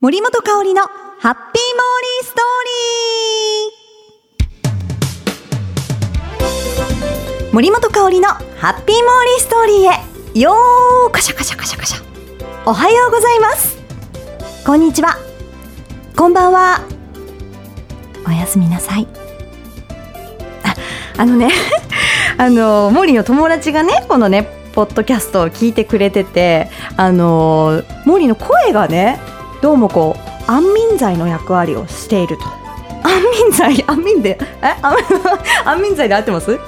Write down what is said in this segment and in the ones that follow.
森本香里のハッピーモーリーストーリー。森本香里のハッピーモーリーストーリーへ。よーカシャカシャカシャカシャ。おはようございます。こんにちは。こんばんは。おやすみなさい。ああのね あのモーリーの友達がねこのねポッドキャストを聞いてくれててあのモーリーの声がねどうもこう安眠剤の役割をしていると。安眠剤？安眠で？え？安眠剤で合ってます？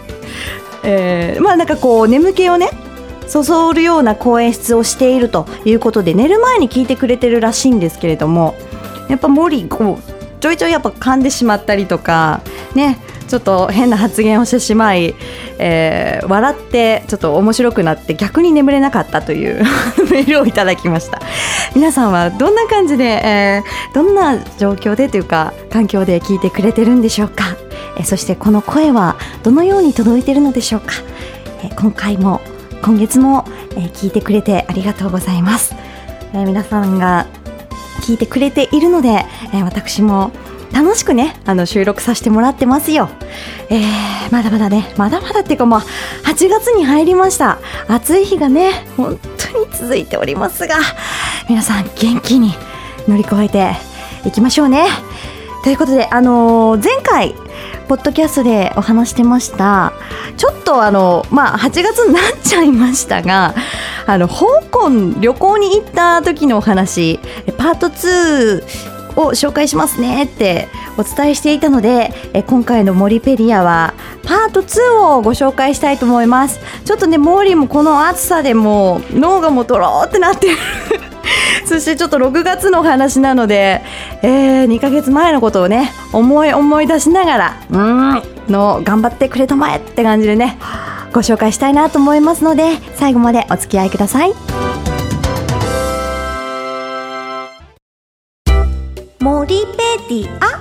えー、まあなんかこう眠気をねそそるような声演出をしているということで寝る前に聞いてくれてるらしいんですけれどもやっぱ森こうちょいちょいやっぱ噛んでしまったりとかねちょっと変な発言をしてしまい、えー、笑ってちょっと面白くなって逆に眠れなかったという メールをいただきました。皆さんはどんな感じで、えー、どんな状況でというか環境で聞いてくれてるんでしょうか、えー、そしてこの声はどのように届いてるのでしょうか、えー、今回も今月も、えー、聞いてくれてありがとうございます、えー、皆さんが聞いてくれているので、えー、私も楽しくねあの収録させてもらってますよ、えー、まだまだねまだまだっていうかもう8月に入りました。暑い日がね本当に続いておりますが皆さん元気に乗り越えていきましょうね。ということであのー、前回ポッドキャストでお話してました。ちょっとあのまあ8月になっちゃいましたがあの香港旅行に行った時のお話パート2を紹介しますねってお伝えしていたのでえ今回の森ペリアはパート2をご紹介したいと思いますちょっとねモーリーもこの暑さでも脳がもうとろーってなってる そしてちょっと6月の話なので、えー、2ヶ月前のことをね思い思い出しながらうんの頑張ってくれたまえって感じでねご紹介したいなと思いますので最後までお付き合いください。モリペディア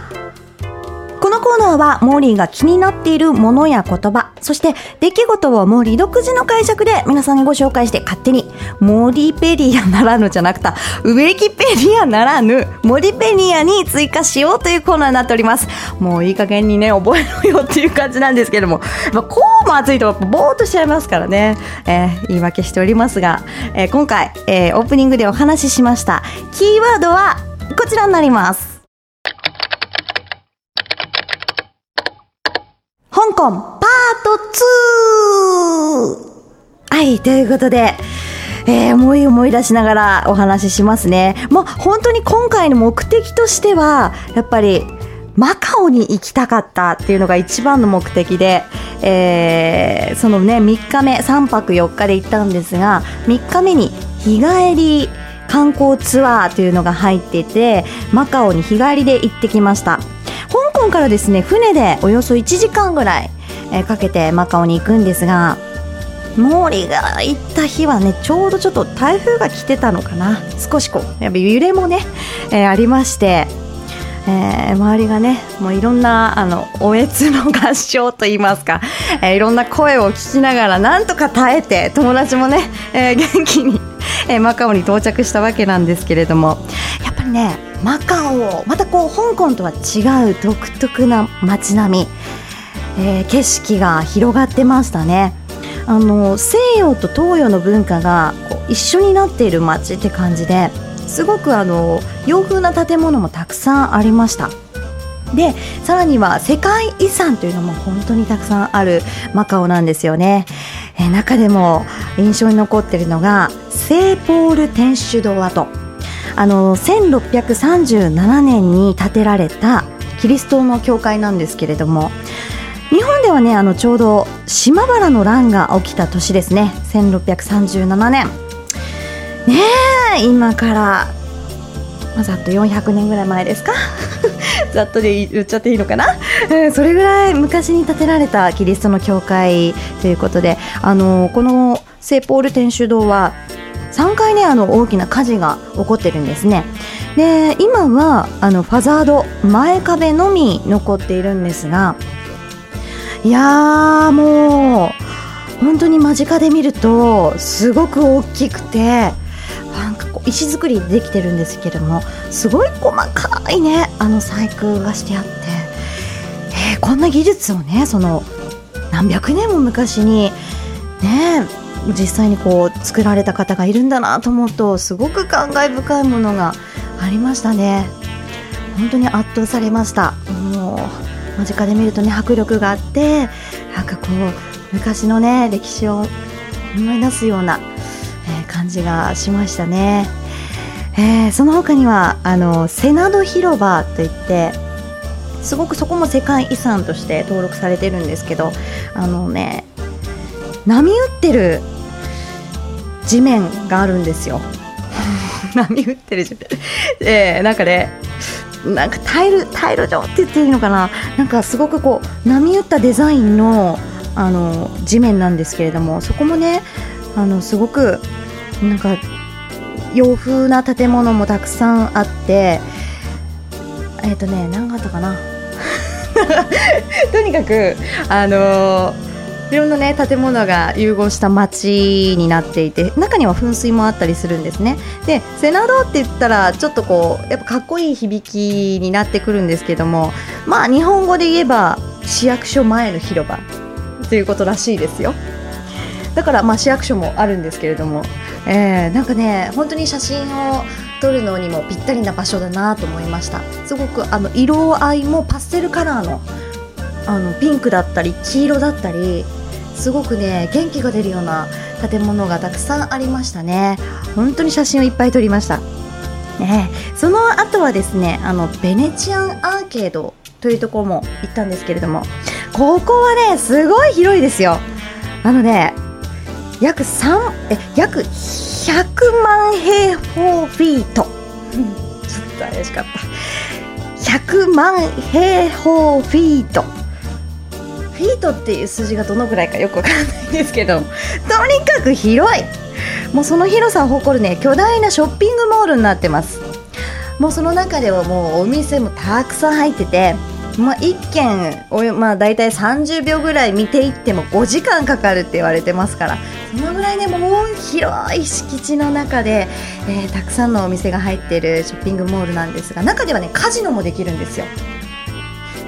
このコーナーはモーリーが気になっているものや言葉、そして出来事をモーリー独自の解釈で皆さんにご紹介して勝手にモーリーペディアならぬじゃなくて、ウィキペディアならぬモリペディアに追加しようというコーナーになっております。もういい加減にね、覚えろよっていう感じなんですけども、まあ、こうも暑いとぼーっとしちゃいますからね、えー、言い訳しておりますが、えー、今回、えー、オープニングでお話ししましたキーワードはこちらになります。香港パート 2! はい、ということで、えー、思い思い出しながらお話ししますね。もう本当に今回の目的としては、やっぱりマカオに行きたかったっていうのが一番の目的で、えー、そのね、3日目、3泊4日で行ったんですが、3日目に日帰り観光ツアーというのが入っててマカオに日帰りで行ってきました港からですね船でおよそ1時間ぐらい、え、かけてマカオに行くんですがモーリーが行った日はねちょうどちょっと台風が来てたのかな。少しこうやっぱ揺れもね、えー、ありましてえー、周りがねもういろんなあのおえつの合唱といいますか、えー、いろんな声を聞きながらなんとか耐えて友達もね、え、元気にえ、マカオに到着したわけなんですけれども。やっぱりねマカオ。またこう香港とは違う独特な街並み、えー、景色が広がってましたね。あの西洋と東洋の文化がこう一緒になっている街って感じですごくあの洋風な建物もたくさんありました。でさらには世界遺産というのも本当にたくさんあるマカオなんですよね、えー、中でも印象に残っているのが聖ポール天主堂跡。あの1637年に建てられたキリストの教会なんですけれども日本ではねあのちょうど島原の乱が起きた年ですね。1637年。ねえ今からまあ、ざっと400年ぐらい前ですか？ざっとで言っちゃっていいのかな、うん、それぐらい昔に建てられたキリストの教会ということであのこの聖ポール天主堂は3回ねあの大きな火事が起こってるんですね。で今はあのファザード前壁のみ残っているんですがいやーもう本当に間近で見るとすごく大きくてなんかこう石造りでできてるんですけれどもすごい細かいねあの細工がしてあって、えー、こんな技術をねその何百年も昔にね実際にこう作られた方がいるんだなと思うとすごく感慨深いものがありましたね。本当に圧倒されました。もう間近で見るとね迫力があってなんかこう昔のね歴史を思い出すような、えー、感じがしましたね、えー、その他にはあのセナド広場といってすごくそこも世界遺産として登録されてるんですけどあのね波打ってる地面があるんですよ。波打ってる地面。えー、なんかねなんかタイルタイル状って言っていいのかな？なんかすごくこう波打ったデザインのあの地面なんですけれどもそこもねあのすごくなんか洋風な建物もたくさんあってえっ、ー、とね何があったかな？とにかくあのーいろんなね建物が融合した街になっていて中には噴水もあったりするんですね。でセナドって言ったらちょっとこうやっぱかっこいい響きになってくるんですけどもまあ日本語で言えば市役所前の広場ということらしいですよ。だからまあ市役所もあるんですけれども、えー、なんかね本当に写真を撮るのにもぴったりな場所だなと思いました。すごくあの色合いもパステルカラーのあのピンクだったり黄色だったりすごくね元気が出るような建物がたくさんありましたね。本当に写真をいっぱい撮りました。ね、その後はですねあのベネチアンアーケードというところも行ったんですけれどもここはねすごい広いですよ。あのね約3え約100万平方フィート。ちょっと怪しかった。100万平方フィート。フィートっていう数字がどのぐらいかよくわからないんですけどとにかく広い。もうその広さを誇るね巨大なショッピングモールになってます。もうその中ではもうお店もたくさん入っててまあ、1軒お、まあ、大体30秒ぐらい見ていっても5時間かかるって言われてますからそのぐらいねもう広い敷地の中で、えー、たくさんのお店が入っているショッピングモールなんですが中ではねカジノもできるんですよ。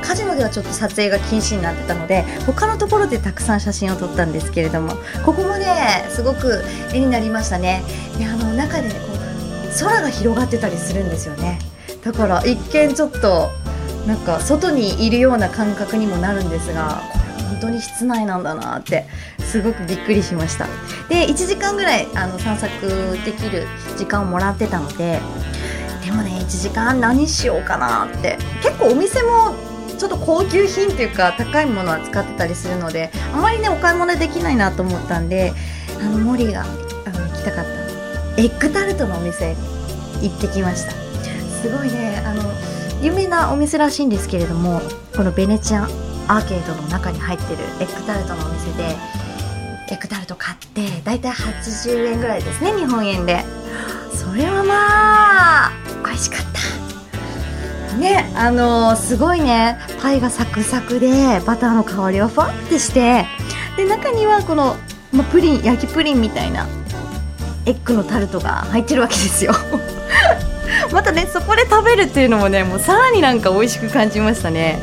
カジノではちょっと撮影が禁止になってたので他のところでたくさん写真を撮ったんですけれどもここもねすごく絵になりましたね。であの中でこう空が広がってたりするんですよね。だから一見ちょっとなんか外にいるような感覚にもなるんですがこれ本当に室内なんだなってすごくびっくりしました。で1時間ぐらいあの散策できる時間をもらってたのででもね1時間何しようかなって結構お店もちょっと高級品っていうか高いものは使ってたりするのであまりねお買い物できないなと思ったんであのモリがあの行きたかった。エッグタルトのお店行ってきました。すごいねあの有名なお店らしいんですけれどもこのベネチアンアーケードの中に入ってるエッグタルトのお店でエッグタルト買ってだいたい80円ぐらいですね日本円で。それはまあ美味しかった。ねあのー、すごいねパイがサクサクでバターの香りがふわってしてで中にはこの、まプリン焼きプリンみたいなエッグのタルトが入ってるわけですよ。またねそこで食べるっていうのもねもうさらになんか美味しく感じましたね。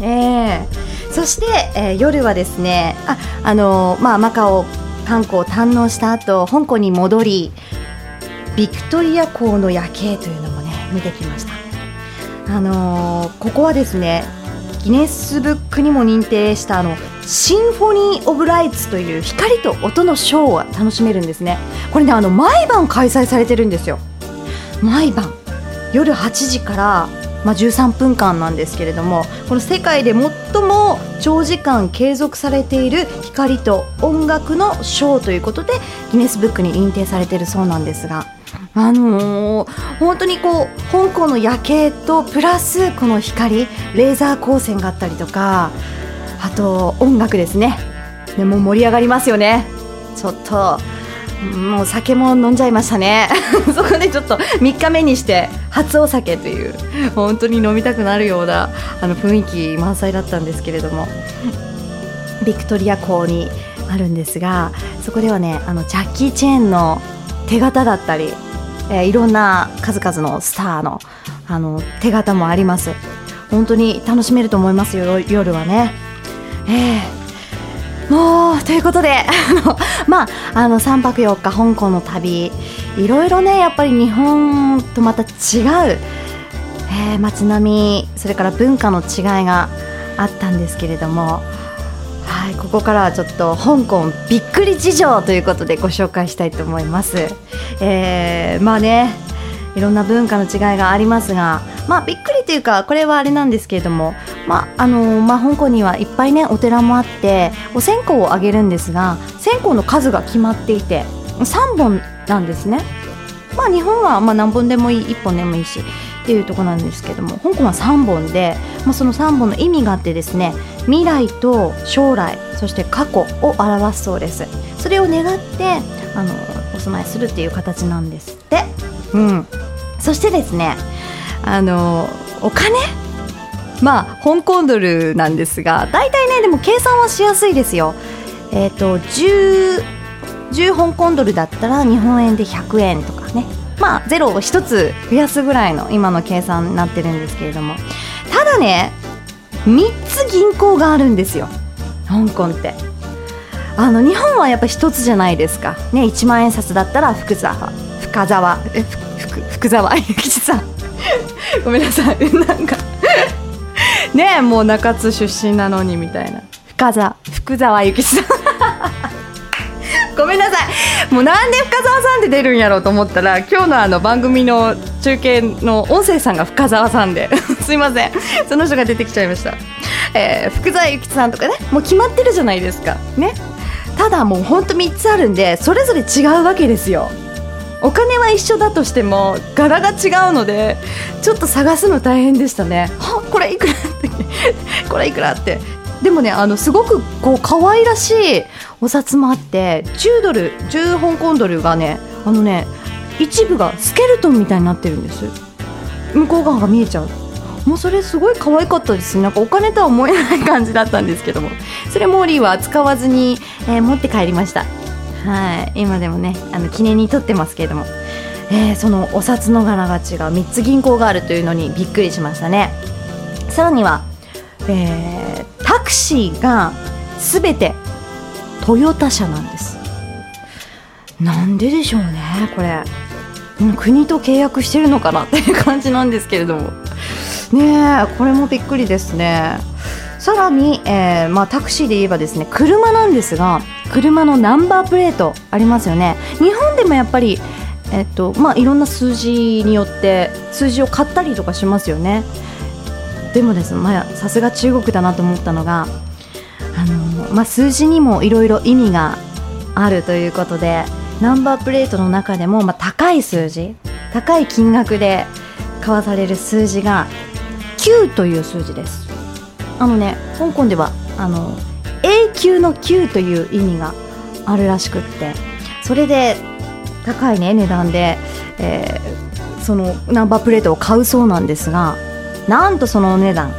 え。ー、そして、えー、夜はですねああのー、まあマカオ観光を堪能した後香港に戻りビクトリア港の夜景というのもね見てきました。あのー、ここはですねギネスブックにも認定したあのシンフォニー・オブ・ライツという光と音のショーを楽しめるんですね。これねあの毎晩開催されてるんですよ。毎晩。夜8時から、まあ、13分間なんですけれどもこの世界で最も長時間継続されている光と音楽のショーということでギネスブックに認定されているそうなんですが。あのー、本当にこう香港の夜景とプラスこの光レーザー光線があったりとかあと音楽ですね。でも盛り上がりますよね。ちょっともう酒も飲んじゃいましたね。そこでちょっと3日目にして初お酒という本当に飲みたくなるようなあの雰囲気満載だったんですけれどもビクトリア港にあるんですがそこではねあのジャッキー・チェーンの手形だったりえーいろんな数々のスターのあの手形もあります本当に楽しめると思いますよ夜はねええもうということで まああの3泊4日香港の旅いろいろねやっぱり日本とまた違う、えー街並みそれから文化の違いがあったんですけれどもはいここからはちょっと香港びっくり事情ということでご紹介したいと思います。えーまあねいろんな文化の違いがありますが、まあ、びっくりというかこれはあれなんですけれども、まああのまあ、香港にはいっぱいねお寺もあってお線香をあげるんですが線香の数が決まっていて3本なんですね。まあ、日本はまあ何本でもいい1本でもいいしっていうところなんですけども香港は3本で、まあ、その3本の意味があってですね未来と将来そして過去を表すそうですそれを願ってあのお供えするっていう形なんですって。うん。そしてですねあのお金？まあ香港ドルなんですが大体ねでも計算はしやすいですよ。えっ、と10 10香港ドルだったら日本円で100円とかね。まあゼロを1つ増やすぐらいの今の計算になってるんですけれども。ただね3つ銀行があるんですよ。香港ってあの日本はやっぱ1つじゃないですか。ね1万円札だったら福沢。深沢。えふ福福沢。諭 吉さん。ごめんなさい。なんか。ねえもう中津出身なのにみたいな。深沢。福沢諭吉さん。ごめんなさい。もうなんで深澤さんで出るんやろうと思ったら今日のあの番組の中継の音声さんが深澤さんで。すいません。その人が出てきちゃいました、えー福沢諭吉さんとかねもう決まってるじゃないですか。ね。ただもうほんと3つあるんでそれぞれ違うわけですよ。お金は一緒だとしても柄が違うのでちょっと探すの大変でしたね。はこれいくらって これいくらって。でもねあのすごくこう可愛らしいお札もあって10ドル10香港ドルがねあのね一部がスケルトンみたいになってるんです。向こう側が見えちゃう。もうそれすごい可愛かったですね。なんかお金とは思えない感じだったんですけども。それモーリーは使わずに、えー持って帰りました。はい。今でもねあの記念に撮ってますけれども、えーそのお札の柄が違う3つ銀行があるというのにびっくりしましたね。さらには、えータクシーが全てトヨタ車なんです。なんででしょうねこれ。国と契約してるのかなっていう感じなんですけれども。ねえこれもびっくりですね。さらに、えーまあ、タクシーで言えばですね車なんですが車のナンバープレートありますよね。日本でもやっぱりえっとまあいろんな数字によって数字を買ったりとかしますよね。でもですねまあさすが中国だなと思ったのがあの、まあ、数字にもいろいろ意味があるということでナンバープレートの中でも、まあ、高い数字高い金額で買わされる数字が9という数字です。あのね香港ではあの永久の9という意味があるらしくってそれで高いね値段で、えーそのナンバープレートを買うそうなんですがなんとそのお値段。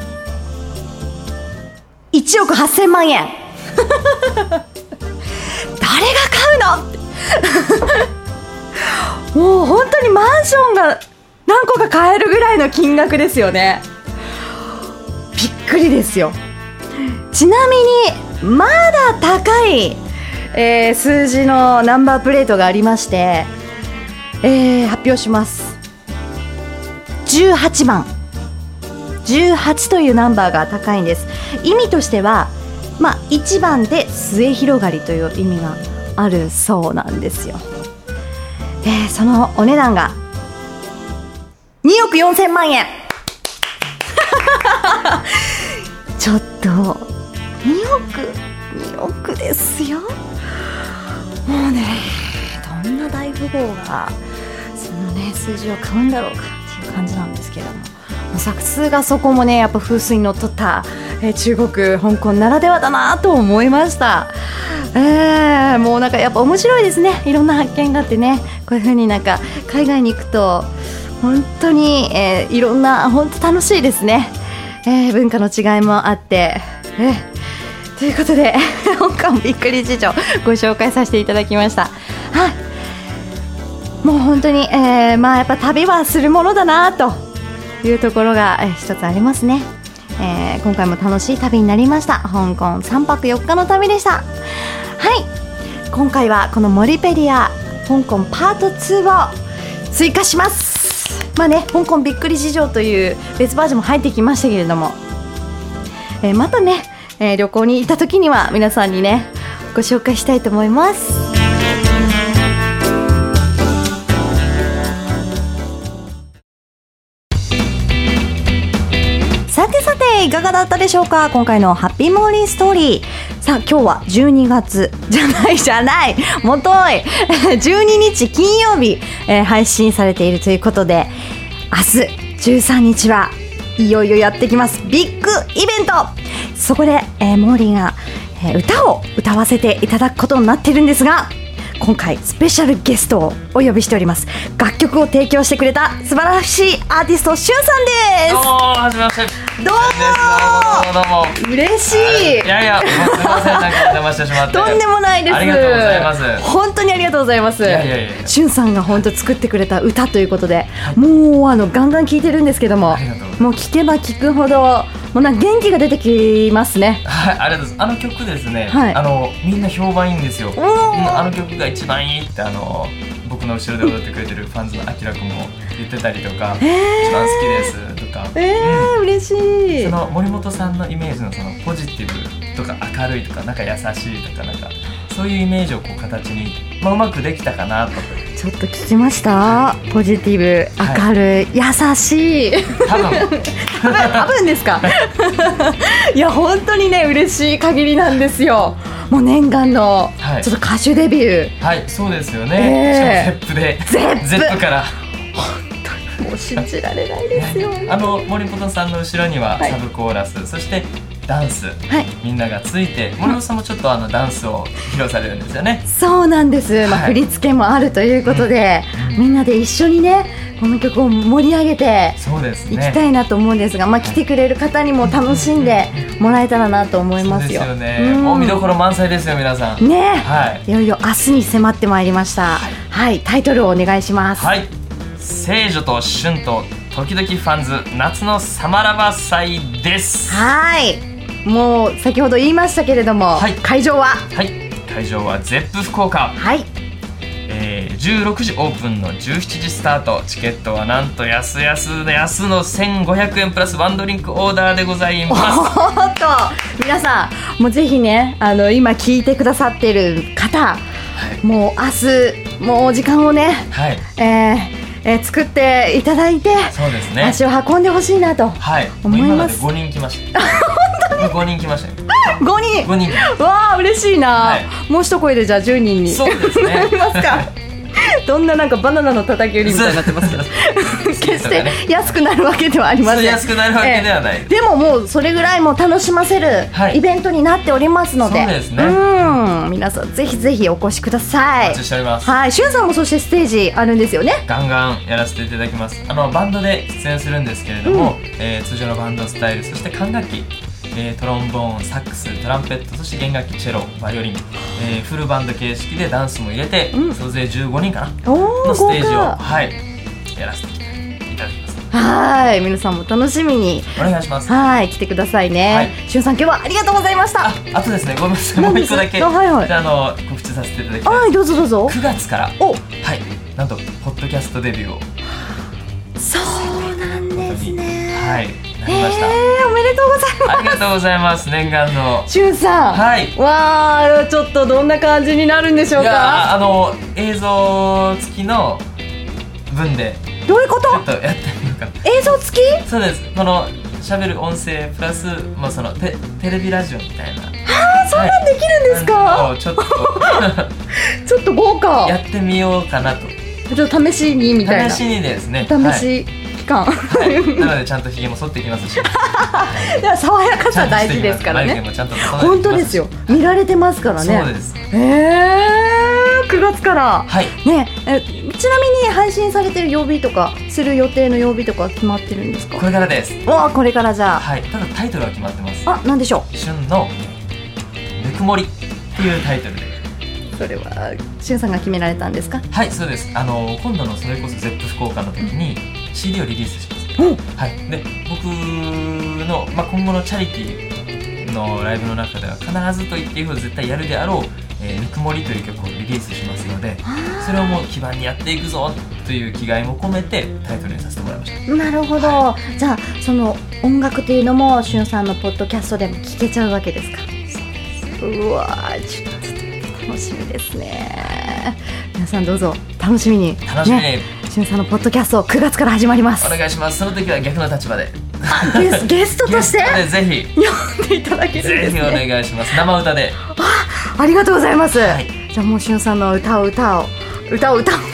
1億8000万円。誰が買うの？もう本当にマンションが何個か買えるぐらいの金額ですよね。くりですよ。ちなみにまだ高い、えー数字のナンバープレートがありまして、えー発表します。18番。18というナンバーが高いんです。意味としては、まあ、1番で末広がりという意味があるそうなんですよ、えーそのお値段が2億4000万円。ちょっと2億2億ですよ。もうねどんな大富豪がそのね数字を買うんだろうかっていう感じなんですけれども。もうさすがそこもねやっぱ風水にのっとった、えー中国香港ならではだなと思いました。えー、もうなんかやっぱ面白いですね。いろんな発見があってね。こういう風になんか海外に行くと本当に、えーいろんな本当楽しいですね、えー文化の違いもあって、えーということで 香港びっくり事情ご紹介させていただきました。はい。もう本当に、えー、まあやっぱ旅はするものだなというところが、えー、一つありますね、えー、今回も楽しい旅になりました。香港3泊4日の旅でした。はい。今回はこのモリペリア香港パート2を追加します。まあね香港びっくり事情という別バージョンも入ってきましたけれども、えー、またね、えー、旅行に行った時には皆さんにねご紹介したいと思います。いかがだったでしょうか？今回のハッピーモーリーストーリー。さあ今日は12月。じゃないじゃない。もとい。12日金曜日、えー、配信されているということで明日13日はいよいよやってきます。ビッグイベント。そこで、えー、モーリーが、えー、歌を歌わせていただくことになってるんですが今回スペシャルゲストをお呼びしております。楽曲を提供してくれた素晴らしいアーティストしゅんさんです。どうもはじめまして。どうも。嬉しい。い。やいやすみませんなんかお邪魔してしまって。とんでもないです。ありがとうございます。本当にありがとうございます。いやいやいや。しゅんさんが本当作ってくれた歌ということで、もうあのガンガン聴いてるんですけどももう聴けば聴くほどもうなんか元気が出てきますねはい、ありがとうございます。あの曲ですね、はいあのみんな評判いいんですよ。あの曲が一番いいってあの僕の後ろで踊ってくれてるファンズのあきらくんも言ってたりとか、えー一番好きですとか。えー、嬉しいその森本さんのイメージのそのポジティブとか明るいとかなんか優しいとかなんかそういうイメージをこう形に、まあ、うまくできたかなと。ちょっと聞きました？ポジティブはい。明るい、優しい。多分。多分ですか？いや本当にね嬉しい限りなんですよ。もう念願のはい。ちょっと歌手デビュー、はいそうですよえね、えしかもゼップでゼップ。から。もう信じられないですよあの森本さんの後ろにははいサブコーラス、そしてダンスはい。みんながついて森本さんもちょっとあのダンスを披露されるんですよね。そうなんです、まあ、はい振り付けもあるということで、うん。みんなで一緒にねこの曲を盛り上げていきたいなと思うんですが、まあ、来てくれる方にも楽しんでもらえたらなと思いますよ。そうですよね、うん。もう見どころ満載ですよ皆さん。ね。はい。いよいよ明日に迫ってまいりました。はい、タイトルをお願いします。はい。聖女と春と時々ファンズ夏のサマラバ祭です。はい。もう先ほど言いましたけれども、はい。会場は？はい。会場はゼップ福岡、はい。えー、16時オープンの17時スタート。チケットはなんと安々で安の1500円プラスワンドリンクオーダーでございます。おっと皆さんもうぜひねあの今聞いてくださっている方、もう明日もうお時間をね、はい。えーえー作っていただいて、そうですね。足を運んでほしいなとはい。思いもう今までます5人来ました もう5人来ましたよ。5人？5人。わあ嬉しいな、はい。もう一声でじゃあ10人に。そうですね。なりますかどんななんかバナナの叩き売りみたいになってますけど。決して安くなるわけではありません。安くなるわけではない。ええ。でももうそれぐらいもう楽しませるはい。イベントになっておりますので、そうですね。うん。皆さんぜひぜひお越しください。お待ちしております。はい。しゅんさんもそしてステージあるんですよね。ガンガンやらせていただきます。あのバンドで出演するんですけれども、えー通常のバンドスタイルそして管楽器、えートロンボーンサックストランペットそして弦楽器チェロバイオリン、えーフルバンド形式でダンスも入れて、うん。総勢15人かなのステージをはいやらせていただきます。はい皆さんも楽しみに。お願いします。はい来てくださいね、はい。しゅんさん今日はありがとうございました。ああとですね。ごめんなさい。もう一個だけあはいはい。ああの告知させていただきたいはいどうぞどうぞ。9月からお。はいなんとポッドキャストデビューを。そうなんですね。はいなりました、えー、おめでとうございます。ありがとうございます念願の。しゅんさん。はい。わあちょっとどんな感じになるんでしょういやかあの映像付きの分で。どういうこと？ちょっとやってみようか。な映像付き？そうです。この喋る音声プラス、まあ、そのテテレビラジオみたいな。あそんなんできるんですか、をちょっと。ちょっと豪華。やってみようかなと。ちょっと試しにみたいな。試しにですね。試し期間、はい、はい、なのでちゃんとひげも剃ってきますし。いや爽やかさ大事ですからね。本当ですよ。見られてますからね。そうです。へえー、9月から。はい。ね。えちなみに配信されてる曜日とかする予定の曜日とか決まってるんですか？これからです。わあこれからじゃあ。はい。ただタイトルは決まってます。あなんでしょ旬のぬくもり。っていうタイトルで。うそれはしゅんさんが決められたんですか？はいそうです。あの今度のそれこそ ZEP 福岡の時に CD をリリースします。うんはい、で僕の、まあ、今後のチャリティーのライブの中では必ずと言っていいほど絶対やるであろう「えーぬくもり」という曲をリリースしますのでそれをもう基盤にやっていくぞという気概も込めてタイトルにさせてもらいました。なるほど、じゃあその音楽というのもしゅんさんのポッドキャストでも聞けちゃうわけですか？うわーちょっと楽しみですね。皆さんどうぞ楽しみに。楽しみに、ね、しゅんさんのポッドキャスト9月から始まります。お願いします。その時は逆の立場で。あゲス ゲストとして？ぜ読んでいただけひるんですぜひおね願いします。生歌で。ありがとうございます、はい。じゃあもうしゅんさんの歌を歌を歌を歌をもう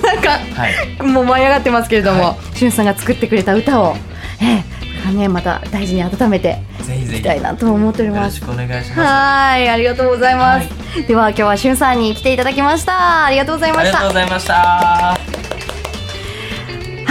なんかはい。もう舞い上がってますけれども、はしゅんさんが作ってくれた歌を、ええねまた大事に温めてぜひぜひ。たいなと思っております。よろしくお願いします。はいありがとうございます、では今日はしゅんさんに来ていただきました。ありがとうございあました。りがとうございました。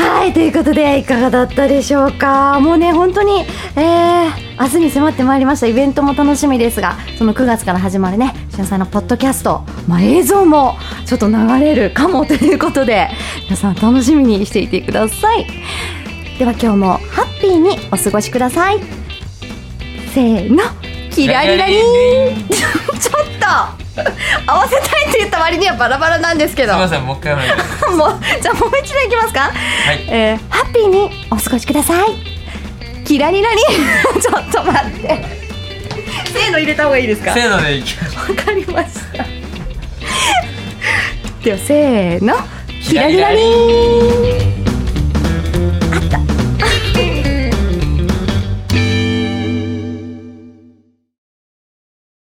はいということでいかがだったでしょうか。もうね本当にえー明日に迫ってまいりました。イベントも楽しみですがその9月から始まるねしゅんさんのポッドキャスト、まあ、映像もちょっと流れるかもということで皆さん楽しみにしていてください。では今日もハッピーにお過ごしくださいせーのキラリラリンちょっと合わせたいって言った割にはバラバラなんですけど。すみませんもう一回 もうじゃあもう一度いきますか？はい。えーハッピーにお過ごしください。キラリラリ ちょっと待って。せーの入れた方がいいですか？せーのでいきわかりました。ではせーの。キラリラリン